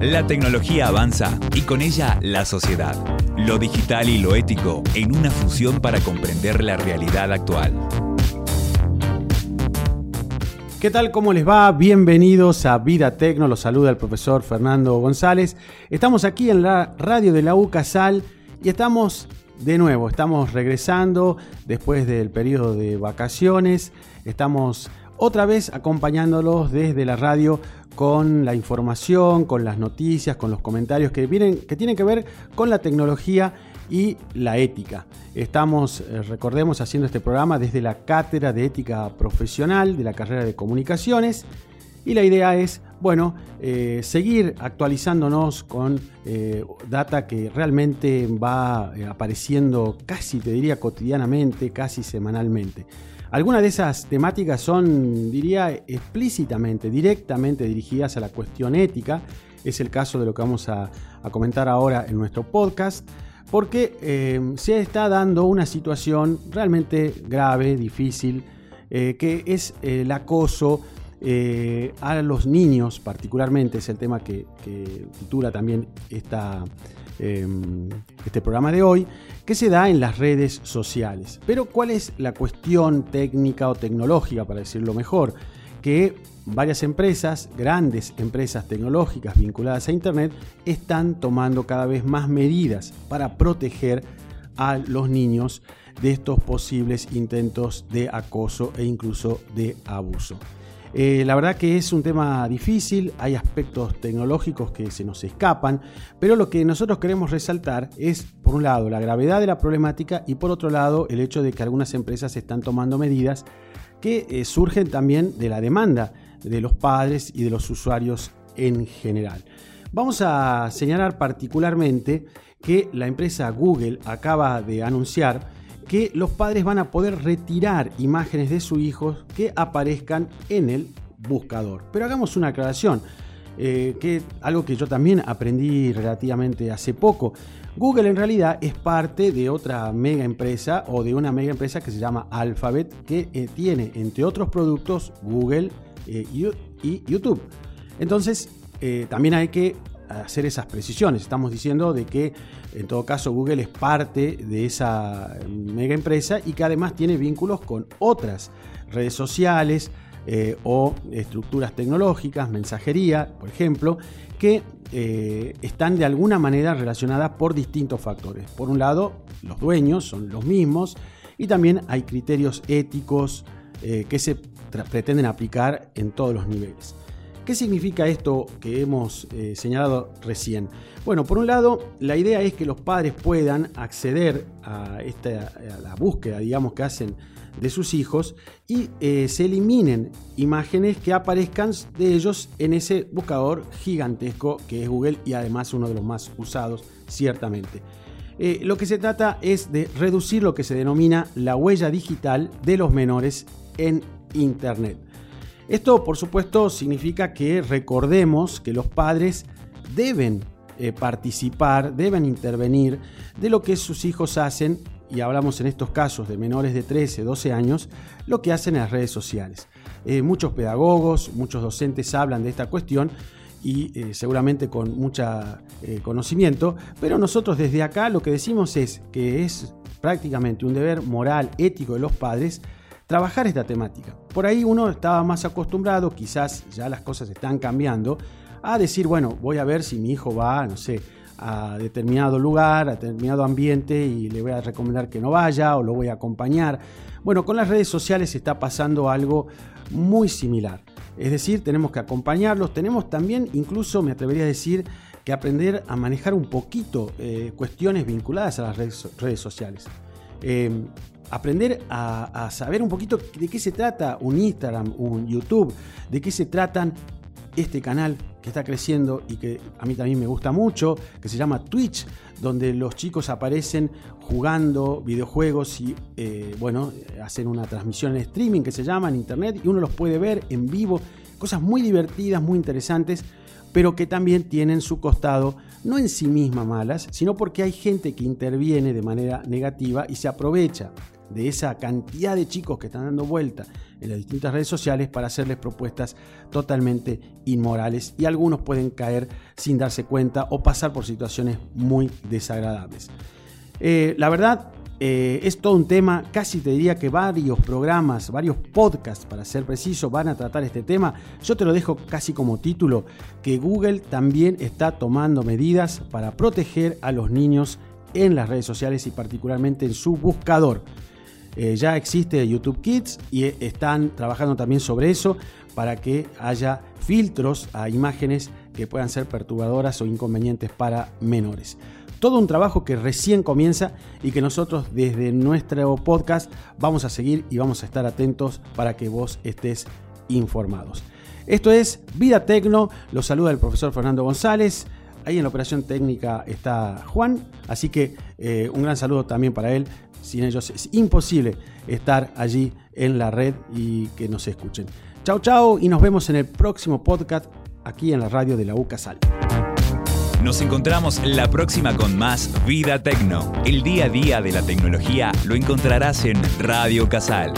La tecnología avanza y con ella la sociedad. Lo digital y lo ético en una fusión para comprender la realidad actual. ¿Qué tal? ¿Cómo les va? Bienvenidos a Vida Tecno. Los saluda el profesor Fernando González. Estamos aquí en la radio de la UCASAL y estamos de nuevo, estamos regresando después del periodo de vacaciones. Estamos otra vez acompañándolos desde la radio con la información, con las noticias, con los comentarios que, tienen que ver con la tecnología y la ética. Estamos, eh, recordemos, haciendo este programa desde la Cátedra de Ética Profesional de la carrera de Comunicaciones y la idea es, bueno, eh, seguir actualizándonos con eh, data que realmente va apareciendo casi, te diría, cotidianamente, casi semanalmente. Algunas de esas temáticas son, diría, explícitamente, directamente dirigidas a la cuestión ética. Es el caso de lo que vamos a, comentar ahora en nuestro podcast, porque eh, se está dando una situación realmente grave, difícil, eh, que es el acoso eh, a los niños, particularmente, es el tema que, que titula también esta Em, este programa de hoy, que se da en las redes sociales. Pero ¿cuál es la cuestión técnica o tecnológica, para decirlo mejor? Que varias empresas, grandes empresas tecnológicas vinculadas a Internet, están tomando cada vez más medidas para proteger a los niños de estos posibles intentos de acoso e incluso de abuso. Eh, la verdad que es un tema difícil, hay aspectos tecnológicos que se nos escapan, pero lo que nosotros queremos resaltar es, por un lado, la gravedad de la problemática y por otro lado, el hecho de que algunas empresas están tomando medidas que eh, surgen también de la demanda de los padres y de los usuarios en general. Vamos a señalar particularmente que la empresa Google acaba de anunciar que los padres van a poder retirar imágenes de sus hijos que aparezcan en el buscador. Pero hagamos una aclaración, eh, que algo que yo también aprendí relativamente hace poco. Google en realidad es parte de otra mega empresa o de una mega empresa que se llama Alphabet, que eh, tiene entre otros productos Google eh, y YouTube. Entonces, también hay que hacer esas precisiones. Estamos diciendo de que en todo caso Google es parte de esa mega empresa y que además tiene vínculos con otras redes sociales eh, o estructuras tecnológicas, mensajería, por ejemplo, que eh, están de alguna manera relacionadas por distintos factores. Por un lado, los dueños son los mismos y también hay criterios éticos eh, que se pretenden aplicar en todos los niveles. ¿Qué significa esto que hemos eh, señalado recién? Bueno, por un lado, la idea es que los padres puedan acceder a, esta, la búsqueda, digamos, que hacen de sus hijos y eh, se eliminen imágenes que aparezcan de ellos en ese buscador gigantesco que es Google y además uno de los más usados, ciertamente. Eh, lo que se trata es de reducir lo que se denomina la huella digital de los menores en Internet. Esto, por supuesto, significa que recordemos que los padres deben eh, participar, deben intervenir de lo que sus hijos hacen, y hablamos en estos casos de menores de 13, 12 años, lo que hacen en las redes sociales. Eh, muchos pedagogos, muchos docentes hablan de esta cuestión y eh, seguramente con mucho conocimiento, pero nosotros desde acá lo que decimos es que es prácticamente un deber moral, ético de los padres, trabajar esta temática. Por ahí uno estaba más acostumbrado, quizás ya las cosas están cambiando, a decir, bueno, voy a ver si mi hijo va, no sé, a determinado lugar, a determinado ambiente y le voy a recomendar que no vaya o lo voy a acompañar. Bueno, con las redes sociales está pasando algo muy similar. Es decir, tenemos que acompañarlos, tenemos también, incluso me atrevería a decir, que aprender a manejar un poquito eh, cuestiones vinculadas a las redes, sociales. Eh, aprender a, saber un poquito de qué se trata un Instagram, un YouTube, de qué se tratan este canal que está creciendo y que a mí también me gusta mucho, que se llama Twitch, donde los chicos aparecen jugando videojuegos y eh, bueno, hacen una transmisión en streaming que se llama en internet y uno los puede ver en vivo, cosas muy divertidas, muy interesantes, pero que también tienen su costado, no en sí misma malas, sino porque hay gente que interviene de manera negativa y se aprovecha de esa cantidad de chicos que están dando vuelta en las distintas redes sociales para hacerles propuestas totalmente inmorales y algunos pueden caer sin darse cuenta o pasar por situaciones muy desagradables. Eh, la verdad, eh, es todo un tema, casi te diría que varios programas, varios podcasts, para ser preciso, van a tratar este tema. Yo te lo dejo casi como título, que Google también está tomando medidas para proteger a los niños en las redes sociales y particularmente en su buscador. Eh, ya existe YouTube Kids y están trabajando también sobre eso para que haya filtros a imágenes que puedan ser perturbadoras o inconvenientes para menores. Todo un trabajo que recién comienza y que nosotros desde nuestro podcast vamos a seguir y vamos a estar atentos para que vos estés informados. Esto es Vida Tecno, los saluda el profesor Fernando González. Ahí en la operación técnica está Juan, así que eh, un gran saludo también para él. Sin ellos es imposible estar allí en la red y que nos escuchen. Chao, chao y nos vemos en el próximo podcast aquí en la radio de la UCASAL. Nos encontramos la próxima con más Vida Tecno. El día a día de la tecnología lo encontrarás en Radio Casal.